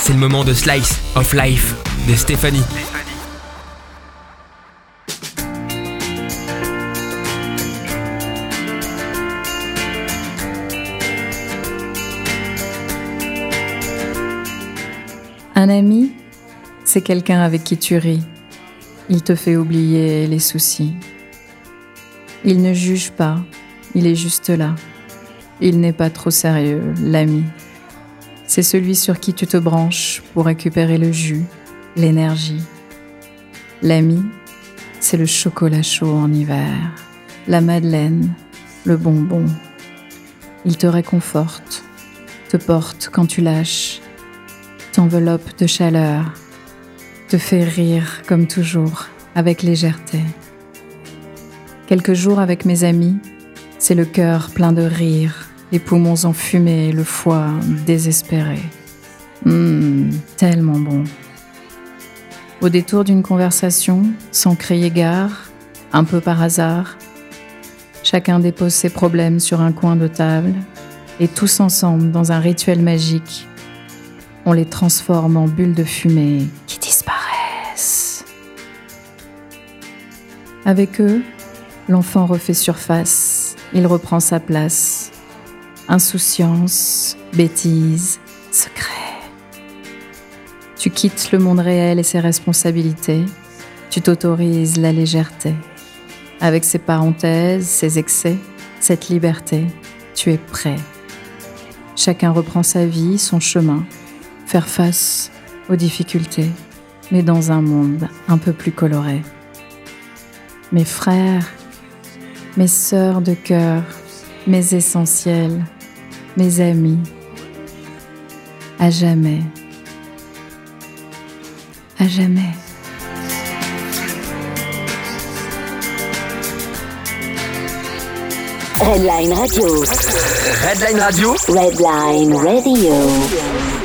c'est le moment de Slice of Life de Stéphanie. Un ami, c'est quelqu'un avec qui tu ris. Il te fait oublier les soucis. Il ne juge pas, il est juste là. Il n'est pas trop sérieux, l'ami. C'est celui sur qui tu te branches pour récupérer le jus, l'énergie. L'ami, c'est le chocolat chaud en hiver, la madeleine, le bonbon. Il te réconforte, te porte quand tu lâches, t'enveloppe de chaleur, te fait rire comme toujours, avec légèreté. Quelques jours avec mes amis, c'est le cœur plein de rire, les poumons enfumés, le foie désespéré. Hum, tellement bon. Au détour d'une conversation, sans crier gare, un peu par hasard, chacun dépose ses problèmes sur un coin de table et tous ensemble, dans un rituel magique, on les transforme en bulles de fumée qui disparaissent. Avec eux, l'enfant refait surface, il reprend sa place. Insouciance, bêtise, secret. Tu quittes le monde réel et ses responsabilités, tu t'autorises la légèreté. Avec ses parenthèses, ses excès, cette liberté, tu es prêt. Chacun reprend sa vie, son chemin, faire face aux difficultés, mais dans un monde un peu plus coloré. Mes frères, mes sœurs de cœur, mes essentiels, mes amis, à jamais, à jamais. Redline Radio. Redline Radio Redline Radio.